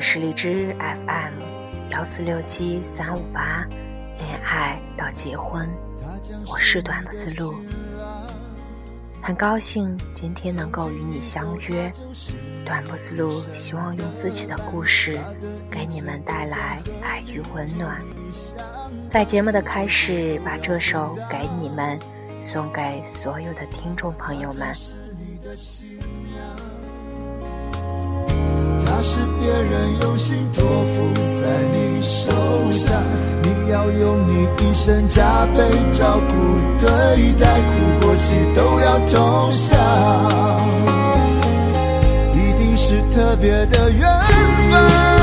里是荔枝 FM 幺四六七三五八，恋爱到结婚，我是短的思路，很高兴今天能够与你相约。短不思路希望用自己的故事给你们带来爱与温暖。在节目的开始，把这首《给你们》送给所有的听众朋友们。是别人用心托付在你手上，你要用你一生加倍照顾、对待，苦或喜都要同享，一定是特别的缘分，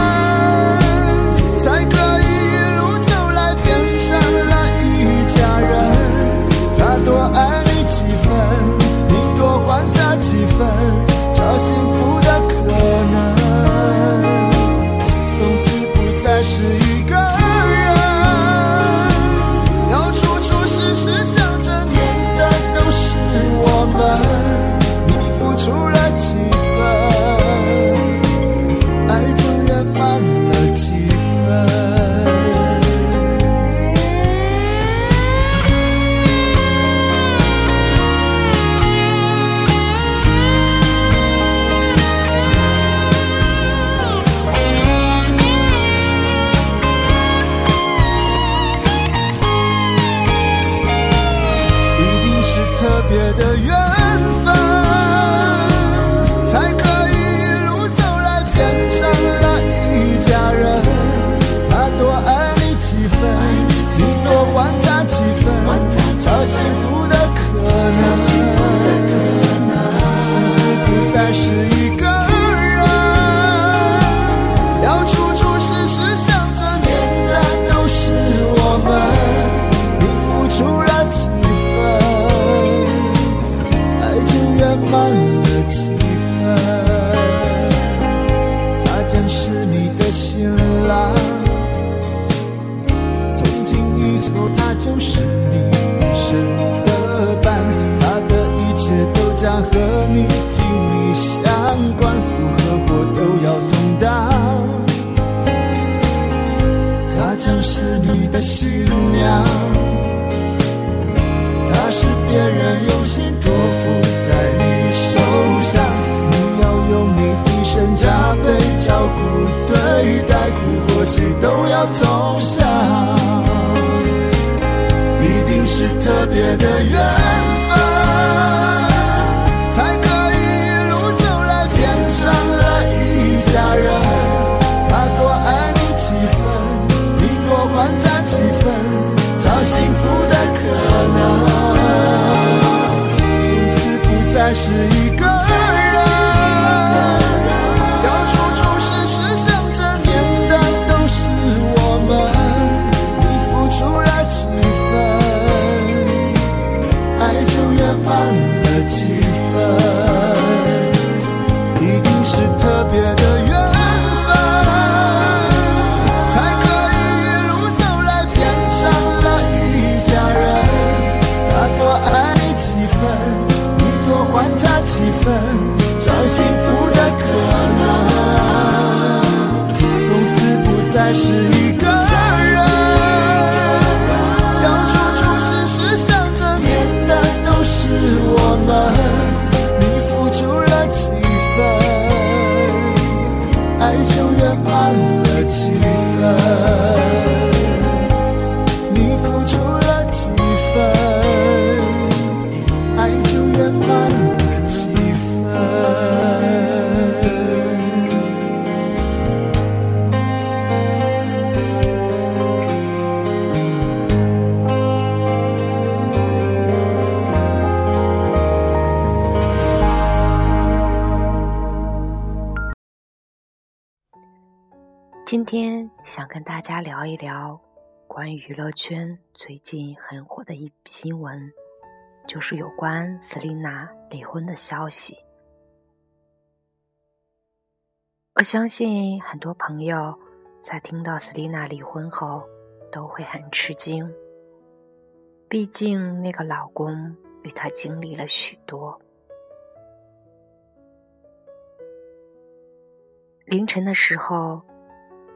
你的新娘，她是别人用心我们。跟大家聊一聊关于娱乐圈最近很火的一新闻，就是有关 Selina 离婚的消息。我相信很多朋友在听到 Selina 离婚后都会很吃惊，毕竟那个老公与她经历了许多。凌晨的时候，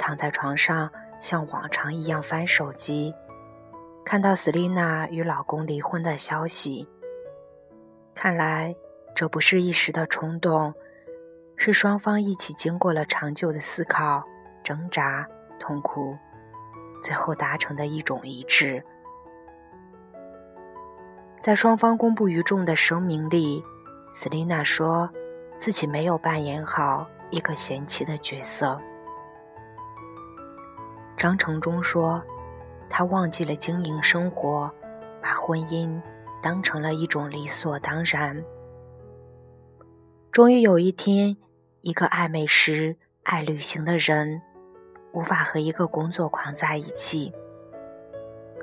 躺在床上像往常一样翻手机，看到斯丽娜与老公离婚的消息。看来这不是一时的冲动，是双方一起经过了长久的思考、挣扎、痛苦，最后达成的一种一致。在双方公布于众的声明里，斯丽娜说自己没有扮演好一个贤妻的角色。张成忠说，他忘记了经营生活，把婚姻当成了一种理所当然。终于有一天，一个爱美食、爱旅行的人，无法和一个工作狂在一起。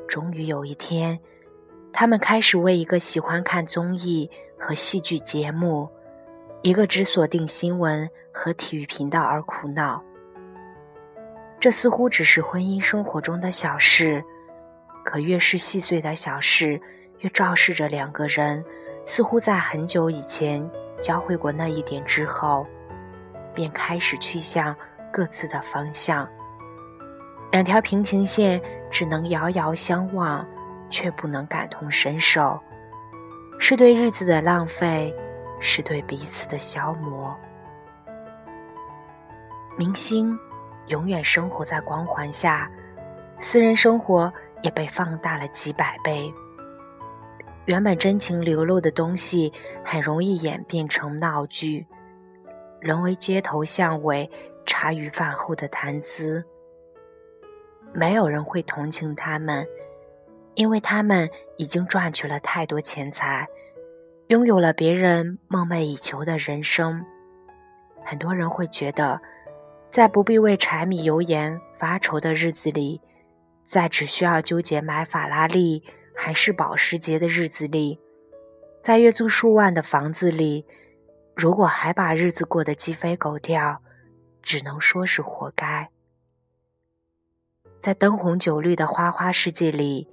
终于有一天。他们开始为一个喜欢看综艺和戏剧节目、一个只锁定新闻和体育频道而苦恼。这似乎只是婚姻生活中的小事，可越是细碎的小事，越昭示着两个人似乎在很久以前交汇过那一点之后，便开始去向各自的方向。两条平行线只能遥遥相望。却不能感同身受，是对日子的浪费，是对彼此的消磨。明星永远生活在光环下，私人生活也被放大了几百倍。原本真情流露的东西，很容易演变成闹剧，沦为街头巷尾、茶余饭后的谈资。没有人会同情他们。因为他们已经赚取了太多钱财，拥有了别人梦寐以求的人生。很多人会觉得，在不必为柴米油盐发愁的日子里，在只需要纠结买法拉利还是保时捷的日子里，在月租数万的房子里，如果还把日子过得鸡飞狗跳，只能说是活该。在灯红酒绿的花花世界里。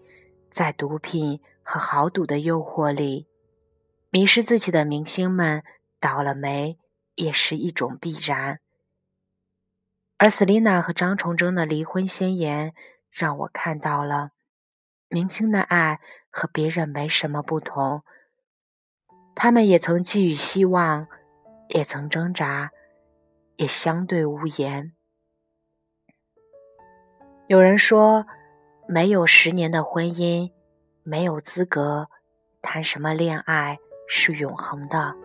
在毒品和豪赌的诱惑里，迷失自己的明星们倒了霉，也是一种必然。而斯丽娜和张崇祯的离婚宣言，让我看到了明星的爱和别人没什么不同。他们也曾寄予希望，也曾挣扎，也相对无言。有人说。没有十年的婚姻，没有资格谈什么恋爱是永恒的。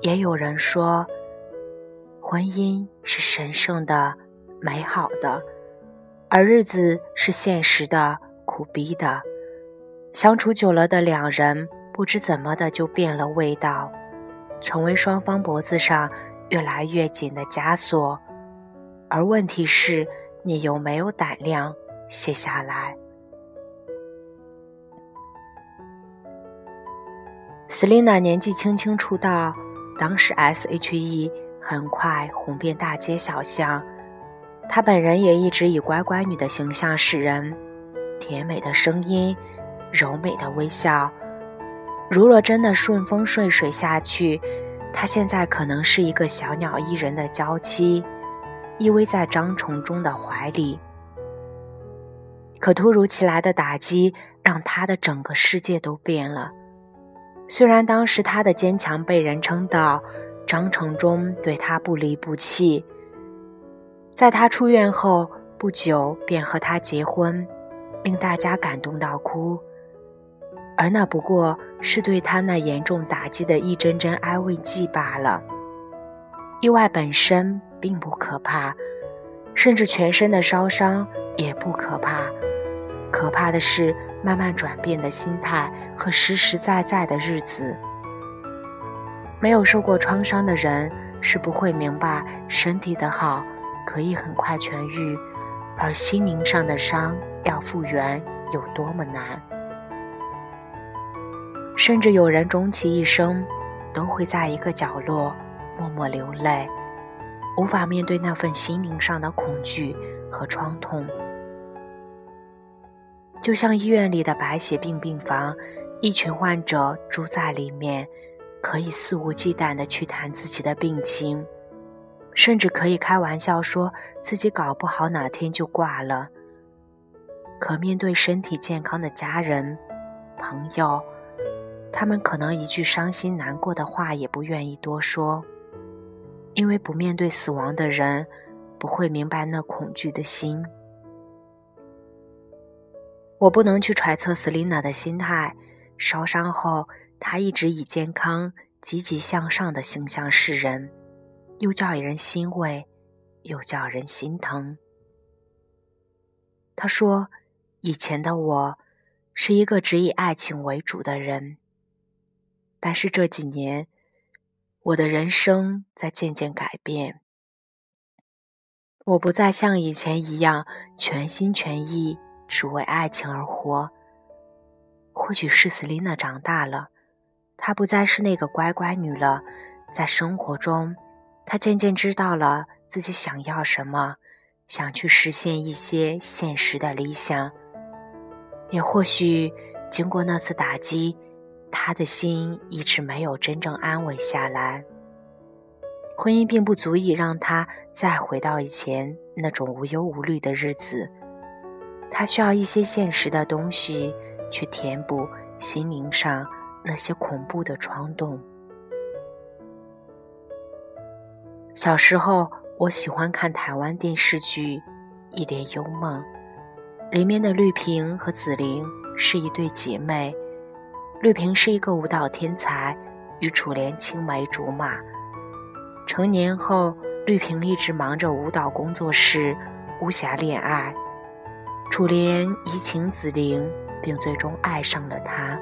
也有人说，婚姻是神圣的、美好的，而日子是现实的、苦逼的。相处久了的两人，不知怎么的就变了味道，成为双方脖子上越来越紧的枷锁。而问题是。你有没有胆量卸下来？Selina 年纪轻轻出道，当时 S.H.E 很快红遍大街小巷。她本人也一直以乖乖女的形象示人，甜美的声音，柔美的微笑。如若真的顺风顺水下去，她现在可能是一个小鸟依人的娇妻。依偎在张崇忠的怀里，可突如其来的打击让她的整个世界都变了。虽然当时她的坚强被人称道，张承忠对他不离不弃，在他出院后不久便和他结婚，令大家感动到哭，而那不过是对他那严重打击的一针针安慰剂罢了。意外本身。并不可怕，甚至全身的烧伤也不可怕。可怕的是慢慢转变的心态和实实在在的日子。没有受过创伤的人是不会明白身体的好可以很快痊愈，而心灵上的伤要复原有多么难。甚至有人终其一生都会在一个角落默默流泪。无法面对那份心灵上的恐惧和创痛，就像医院里的白血病病房，一群患者住在里面，可以肆无忌惮地去谈自己的病情，甚至可以开玩笑说自己搞不好哪天就挂了。可面对身体健康的家人、朋友，他们可能一句伤心难过的话也不愿意多说，因为不面对死亡的人，不会明白那恐惧的心。我不能去揣测 Selina 的心态。烧伤后，他一直以健康、积极向上的形象示人，又叫人欣慰，又叫人心疼。他说：“以前的我，是一个只以爱情为主的人。但是这几年，我的人生在渐渐改变。我不再像以前一样全心全意只为爱情而活。”或许是 Selina 长大了，她不再是那个乖乖女了。在生活中，她渐渐知道了自己想要什么，想去实现一些现实的理想。也或许，经过那次打击，她的心一直没有真正安稳下来。婚姻并不足以让她再回到以前那种无忧无虑的日子，她需要一些现实的东西。去填补心灵上那些恐怖的窗洞。小时候，我喜欢看台湾电视剧《一帘幽梦》，里面的绿萍和紫菱是一对姐妹。绿萍是一个舞蹈天才，与楚莲青梅竹马。成年后，绿萍一直忙着舞蹈工作室，无暇恋爱。楚莲移情紫菱。并最终爱上了她。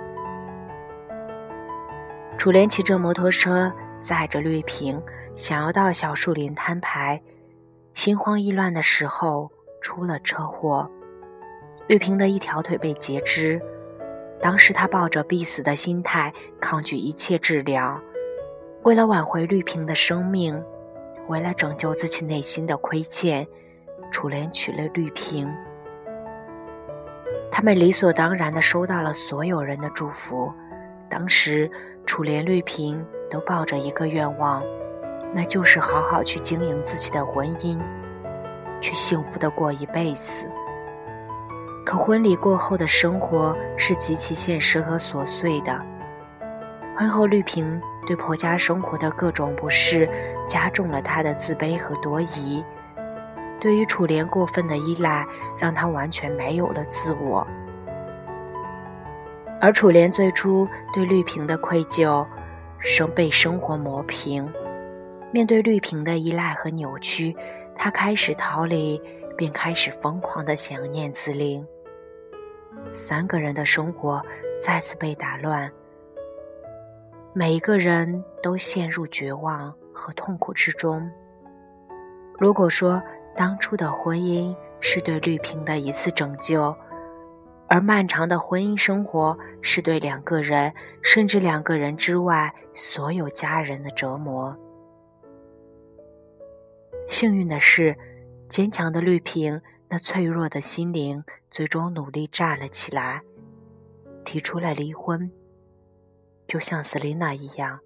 楚莲骑着摩托车载着绿萍，想要到小树林摊牌。心慌意乱的时候出了车祸，绿萍的一条腿被截肢。当时他抱着必死的心态抗拒一切治疗。为了挽回绿萍的生命，为了拯救自己内心的亏欠，楚莲娶了绿萍。他们理所当然地收到了所有人的祝福。当时，楚莲、绿萍都抱着一个愿望，那就是好好去经营自己的婚姻，去幸福的过一辈子。可婚礼过后的生活是极其现实和琐碎的。婚后，绿萍对婆家生活的各种不适，加重了她的自卑和多疑。对于楚莲过分的依赖，让她完全没有了自我。而楚莲最初对绿萍的愧疚，生被生活磨平。面对绿萍的依赖和扭曲，他开始逃离，并开始疯狂的想念紫菱。三个人的生活再次被打乱，每一个人都陷入绝望和痛苦之中。如果说，当初的婚姻是对绿萍的一次拯救，而漫长的婚姻生活是对两个人，甚至两个人之外所有家人的折磨。幸运的是，坚强的绿萍那脆弱的心灵最终努力站了起来，提出了离婚。就像 Selina 一样，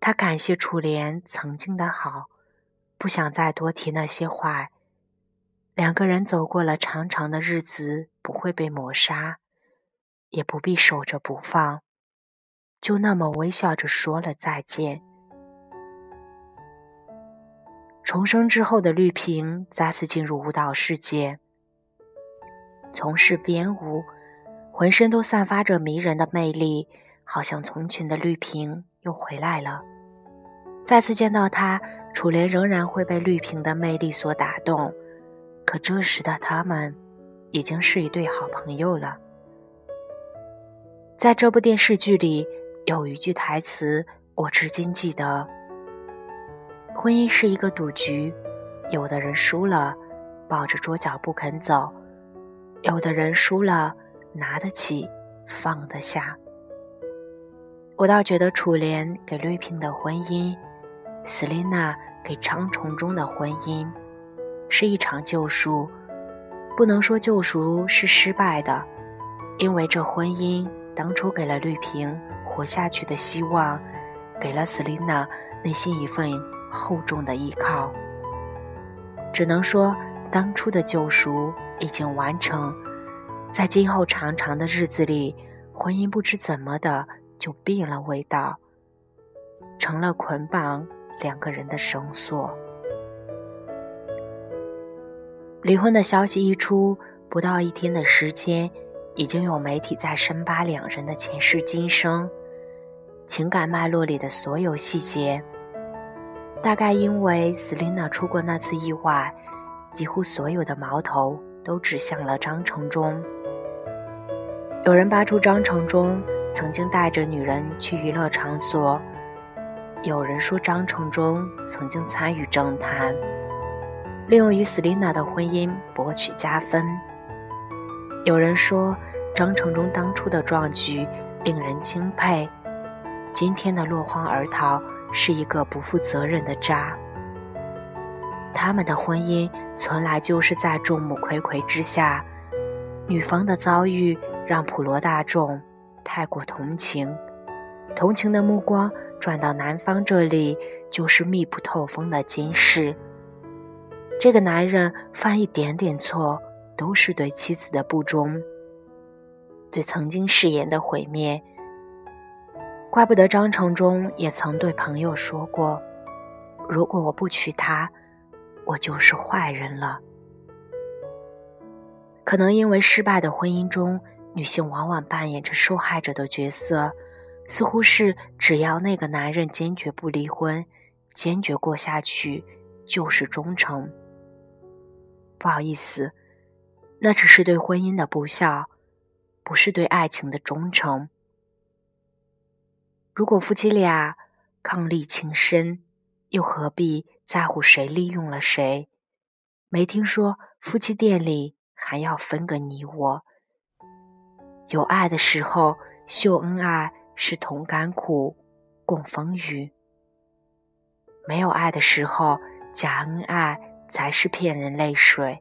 她感谢楚莲曾经的好。不想再多提那些话。两个人走过了长长的日子，不会被抹杀，也不必守着不放，就那么微笑着说了再见。重生之后的绿萍再次进入舞蹈世界，从事编舞，浑身都散发着迷人的魅力，好像从前的绿萍又回来了。再次见到他。楚莲仍然会被绿萍的魅力所打动，可这时的他们已经是一对好朋友了。在这部电视剧里，有一句台词我至今记得：“婚姻是一个赌局，有的人输了，抱着桌角不肯走；有的人输了，拿得起，放得下。”我倒觉得楚莲给绿萍的婚姻。斯琳娜给长虫中的婚姻是一场救赎，不能说救赎是失败的，因为这婚姻当初给了绿萍活下去的希望，给了斯琳娜内心一份厚重的依靠。只能说，当初的救赎已经完成，在今后长长的日子里，婚姻不知怎么的就变了味道，成了捆绑两个人的绳索。离婚的消息一出，不到一天的时间，已经有媒体在深扒两人的前世今生，情感脉络里的所有细节。大概因为 Selina 出过那次意外，几乎所有的矛头都指向了张承忠。有人扒出张承忠曾经带着女人去娱乐场所，有人说张承忠曾经参与政坛，利用与 Selina 的婚姻博取加分。有人说张承忠当初的壮举令人钦佩，今天的落荒而逃。是一个不负责任的渣。他们的婚姻从来就是在众目睽睽之下，女方的遭遇让普罗大众太过同情，同情的目光转到男方这里，就是密不透风的监视。这个男人犯一点点错，都是对妻子的不忠，对曾经誓言的毁灭。怪不得张承忠也曾对朋友说过：“如果我不娶她，我就是坏人了。”可能因为失败的婚姻中，女性往往扮演着受害者的角色，似乎是只要那个男人坚决不离婚，坚决过下去，就是忠诚。不好意思，那只是对婚姻的不孝，不是对爱情的忠诚。如果夫妻俩伉俪情深，又何必在乎谁利用了谁？没听说夫妻店里还要分个你我。有爱的时候秀恩爱是同甘苦，共风雨；没有爱的时候假恩爱才是骗人泪水。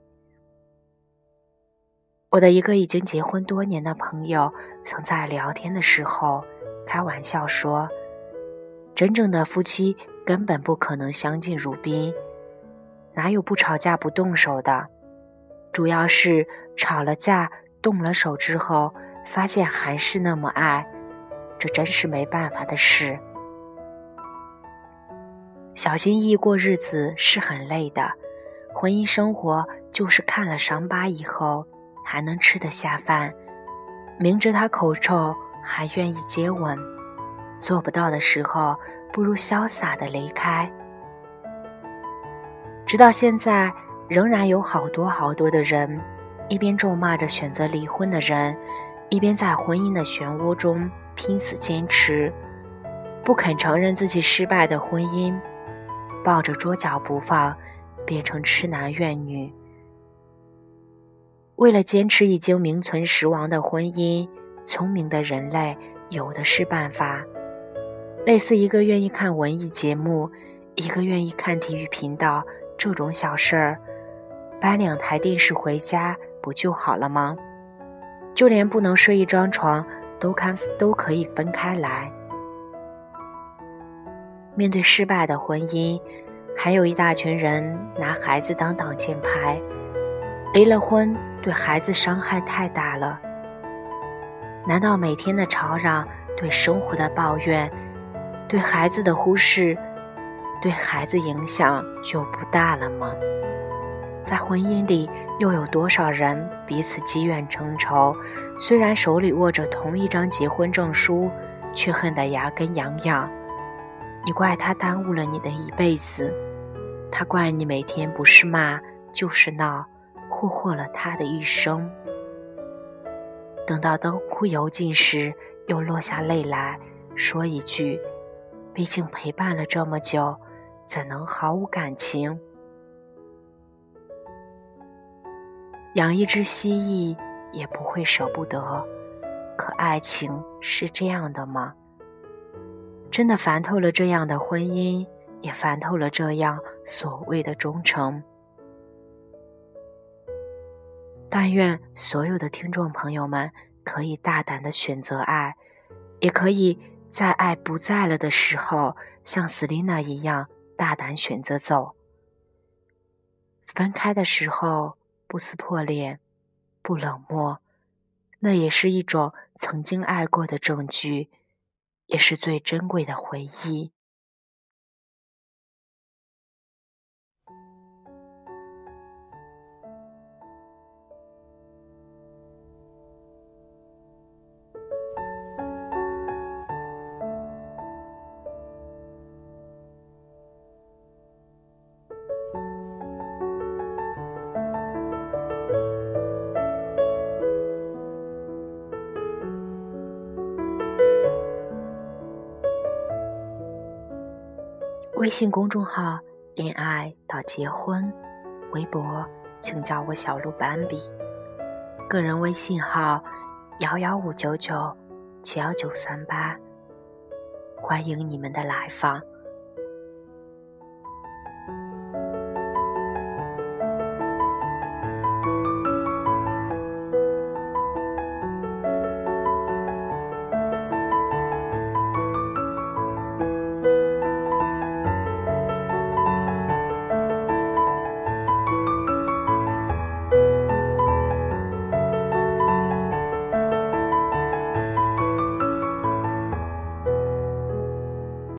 我的一个已经结婚多年的朋友，曾在聊天的时候。开玩笑说：“真正的夫妻根本不可能相敬如宾，哪有不吵架不动手的？主要是吵了架、动了手之后，发现还是那么爱，这真是没办法的事。小心翼翼过日子是很累的，婚姻生活就是看了伤疤以后还能吃得下饭，明知他口臭。”还愿意接吻，做不到的时候，不如潇洒的离开。直到现在，仍然有好多好多的人，一边咒骂着选择离婚的人，一边在婚姻的漩涡中拼死坚持，不肯承认自己失败的婚姻，抱着桌脚不放，变成痴男怨女。为了坚持已经名存实亡的婚姻。聪明的人类有的是办法，类似一个愿意看文艺节目，一个愿意看体育频道这种小事儿，搬两台电视回家不就好了吗？就连不能睡一张床，都看都可以分开来。面对失败的婚姻，还有一大群人拿孩子当挡箭牌，离了婚对孩子伤害太大了。难道每天的吵嚷、对生活的抱怨、对孩子的忽视，对孩子影响就不大了吗？在婚姻里，又有多少人彼此积怨成仇？虽然手里握着同一张结婚证书，却恨得牙根痒痒。你怪他耽误了你的一辈子，他怪你每天不是骂就是闹，霍霍了他的一生。等到灯枯油尽时，又落下泪来说一句：“毕竟陪伴了这么久，怎能毫无感情？”养一只蜥蜴也不会舍不得，可爱情是这样的吗？真的烦透了这样的婚姻，也烦透了这样所谓的忠诚。但愿所有的听众朋友们可以大胆的选择爱，也可以在爱不在了的时候，像斯丽娜一样大胆选择走。分开的时候不撕破脸，不冷漠，那也是一种曾经爱过的证据，也是最珍贵的回忆。微信公众号“恋爱到结婚”，微博请叫我小鹿斑比，个人微信号幺幺五九九七幺九三八，欢迎你们的来访。